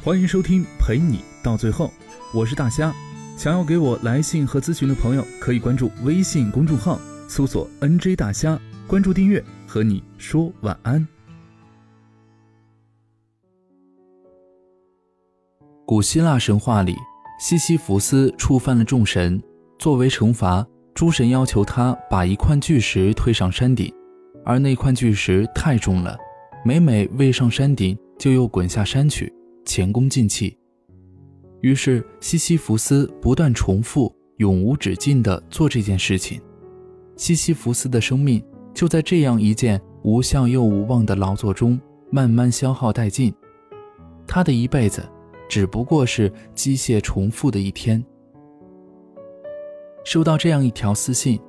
欢迎收听陪你到最后，我是大虾。想要给我来信和咨询的朋友，可以关注微信公众号，搜索 “nj 大虾”，关注订阅，和你说晚安。古希腊神话里，西西弗斯触犯了众神，作为惩罚，诸神要求他把一块巨石推上山顶，而那块巨石太重了，每每未上山顶，就又滚下山去，前功尽弃。于是西西弗斯不断重复，永无止境地做这件事情。西西弗斯的生命就在这样一件无效又无望的劳作中慢慢消耗殆尽，他的一辈子。只不过是机械重复的一天。收到这样一条私信：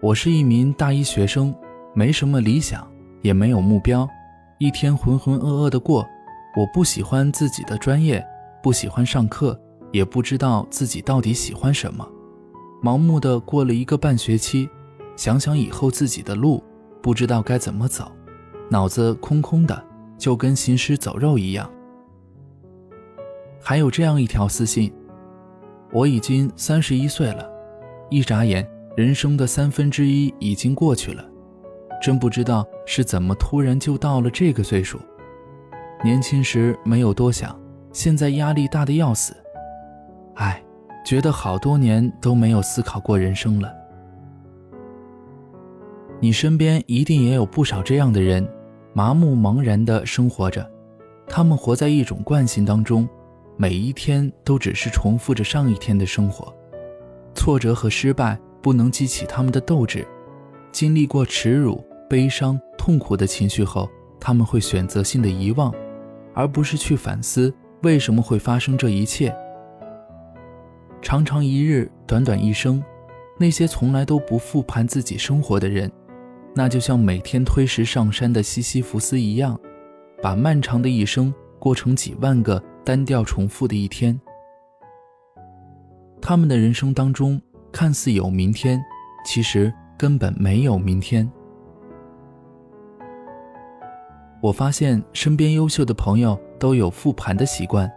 我是一名大一学生，没什么理想，也没有目标，一天浑浑噩噩的过。我不喜欢自己的专业，不喜欢上课，也不知道自己到底喜欢什么，盲目的过了一个半学期。想想以后自己的路，不知道该怎么走，脑子空空的，就跟行尸走肉一样。还有这样一条私信：我已经三十一岁了，一眨眼，人生的三分之一已经过去了，真不知道是怎么突然就到了这个岁数。年轻时没有多想，现在压力大的要死。唉，觉得好多年都没有思考过人生了。你身边一定也有不少这样的人，麻木茫然的生活着，他们活在一种惯性当中。每一天都只是重复着上一天的生活，挫折和失败不能激起他们的斗志。经历过耻辱、悲伤、痛苦的情绪后，他们会选择性的遗忘，而不是去反思为什么会发生这一切。长长一日，短短一生，那些从来都不复盘自己生活的人，那就像每天推石上山的西西弗斯一样，把漫长的一生过成几万个。单调重复的一天，他们的人生当中看似有明天，其实根本没有明天。我发现身边优秀的朋友都有复盘的习惯，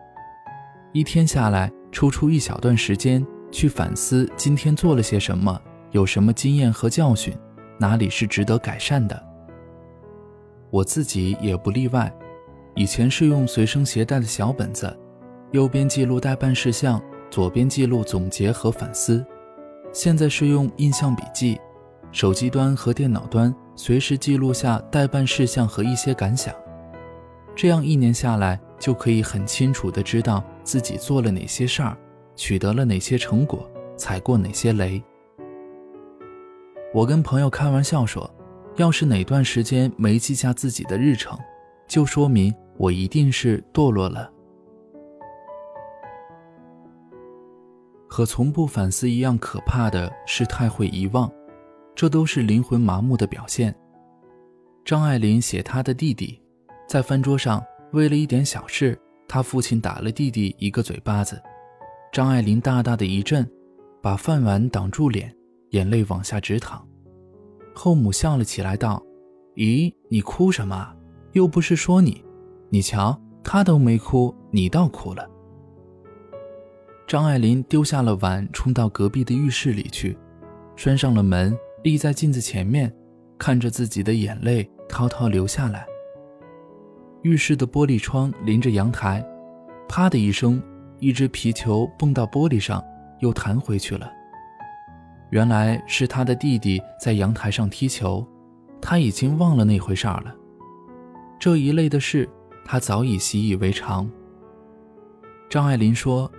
一天下来抽出一小段时间去反思今天做了些什么，有什么经验和教训，哪里是值得改善的。我自己也不例外。以前是用随身携带的小本子，右边记录待办事项，左边记录总结和反思。现在是用印象笔记，手机端和电脑端随时记录下待办事项和一些感想。这样一年下来，就可以很清楚地知道自己做了哪些事儿，取得了哪些成果，踩过哪些雷。我跟朋友开玩笑说，要是哪段时间没记下自己的日程，就说明。我一定是堕落了，和从不反思一样可怕的是太会遗忘，这都是灵魂麻木的表现。张爱玲写她的弟弟，在饭桌上为了一点小事，他父亲打了弟弟一个嘴巴子，张爱玲大大的一震，把饭碗挡住脸，眼泪往下直淌。后母笑了起来，道：“咦，你哭什么？又不是说你。”你瞧，他都没哭，你倒哭了。张爱玲丢下了碗，冲到隔壁的浴室里去，拴上了门，立在镜子前面，看着自己的眼泪滔滔流下来。浴室的玻璃窗临着阳台，啪的一声，一只皮球蹦到玻璃上，又弹回去了。原来是他的弟弟在阳台上踢球，他已经忘了那回事儿了。这一类的事。他早已习以为常。张爱玲说：“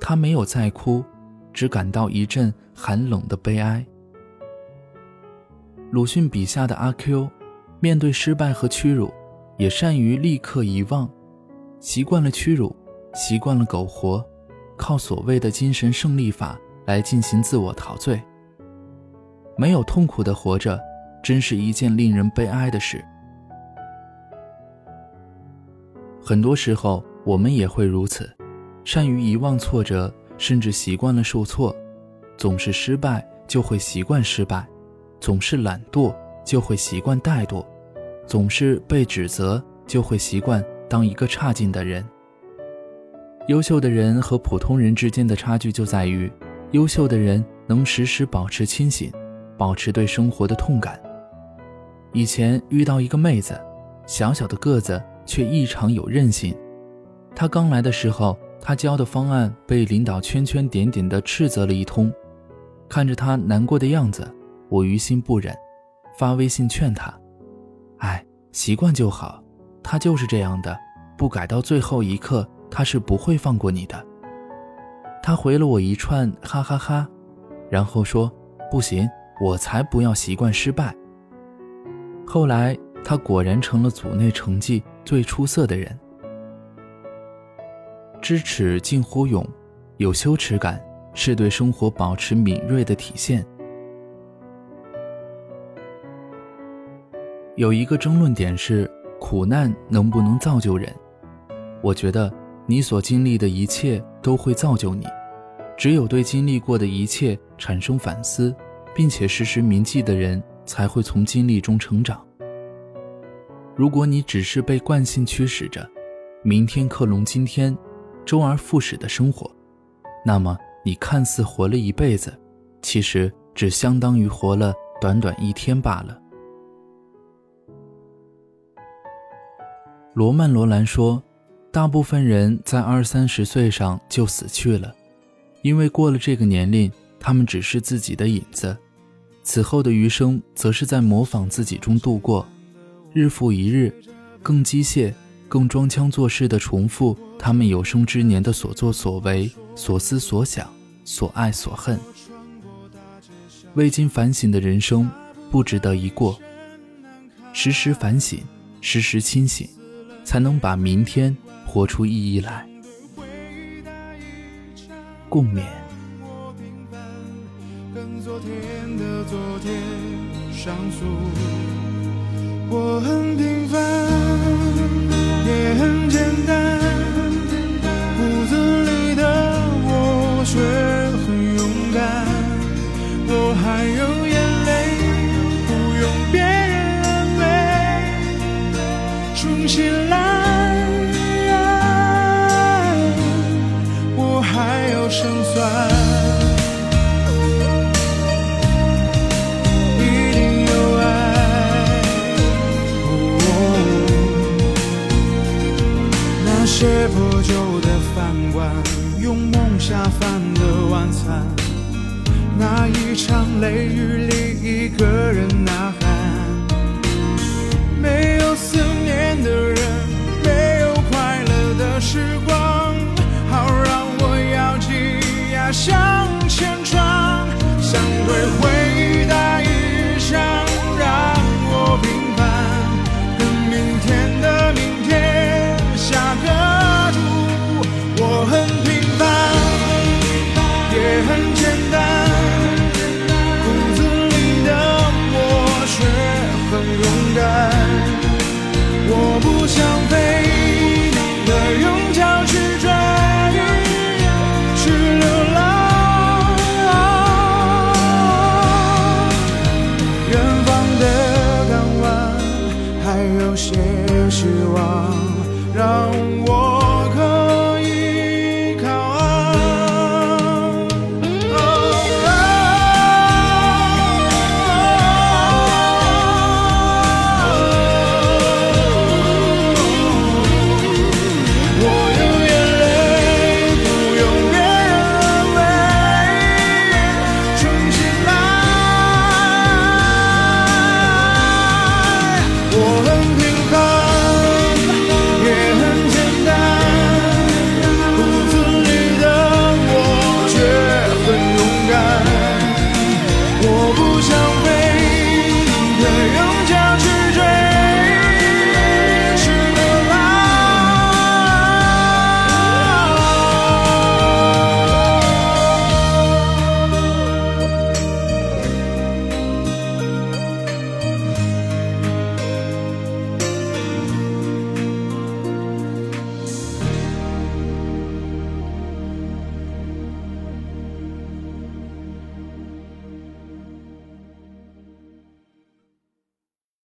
她没有再哭，只感到一阵寒冷的悲哀。”鲁迅笔下的阿 Q，面对失败和屈辱，也善于立刻遗忘，习惯了屈辱，习惯了苟活，靠所谓的精神胜利法来进行自我陶醉。没有痛苦的活着，真是一件令人悲哀的事。很多时候，我们也会如此，善于遗忘挫折，甚至习惯了受挫。总是失败，就会习惯失败；总是懒惰，就会习惯怠惰；总是被指责，就会习惯当一个差劲的人。优秀的人和普通人之间的差距就在于，优秀的人能时时保持清醒，保持对生活的痛感。以前遇到一个妹子，小小的个子却异常有韧性。她刚来的时候，她交的方案被领导圈圈点点的斥责了一通。看着她难过的样子，我于心不忍，发微信劝他：“哎，习惯就好，他就是这样的，不改到最后一刻。”他是不会放过你的。他回了我一串哈哈哈，然后说：“不行，我才不要习惯失败。”后来他果然成了组内成绩最出色的人。知耻近乎勇，有羞耻感是对生活保持敏锐的体现。有一个争论点是：苦难能不能造就人？我觉得。你所经历的一切都会造就你，只有对经历过的一切产生反思，并且时时铭记的人，才会从经历中成长。如果你只是被惯性驱使着，明天克隆今天，周而复始的生活，那么你看似活了一辈子，其实只相当于活了短短一天罢了。罗曼·罗兰说。大部分人在二三十岁上就死去了，因为过了这个年龄，他们只是自己的影子，此后的余生则是在模仿自己中度过，日复一日，更机械、更装腔作势地重复他们有生之年的所作所为、所思所想、所爱所恨。未经反省的人生，不值得一过。时时反省，时时清醒，才能把明天。活出意义来，共勉。我很平凡，也很简单，骨子里的我却很勇敢。我还有眼泪，不用别人安慰，重新来。借破旧的饭碗，用梦下饭的晚餐，那一场雷雨里，一个人呐喊。没有思念的人，没有快乐的时光，好让我咬紧牙向有些希望，让我。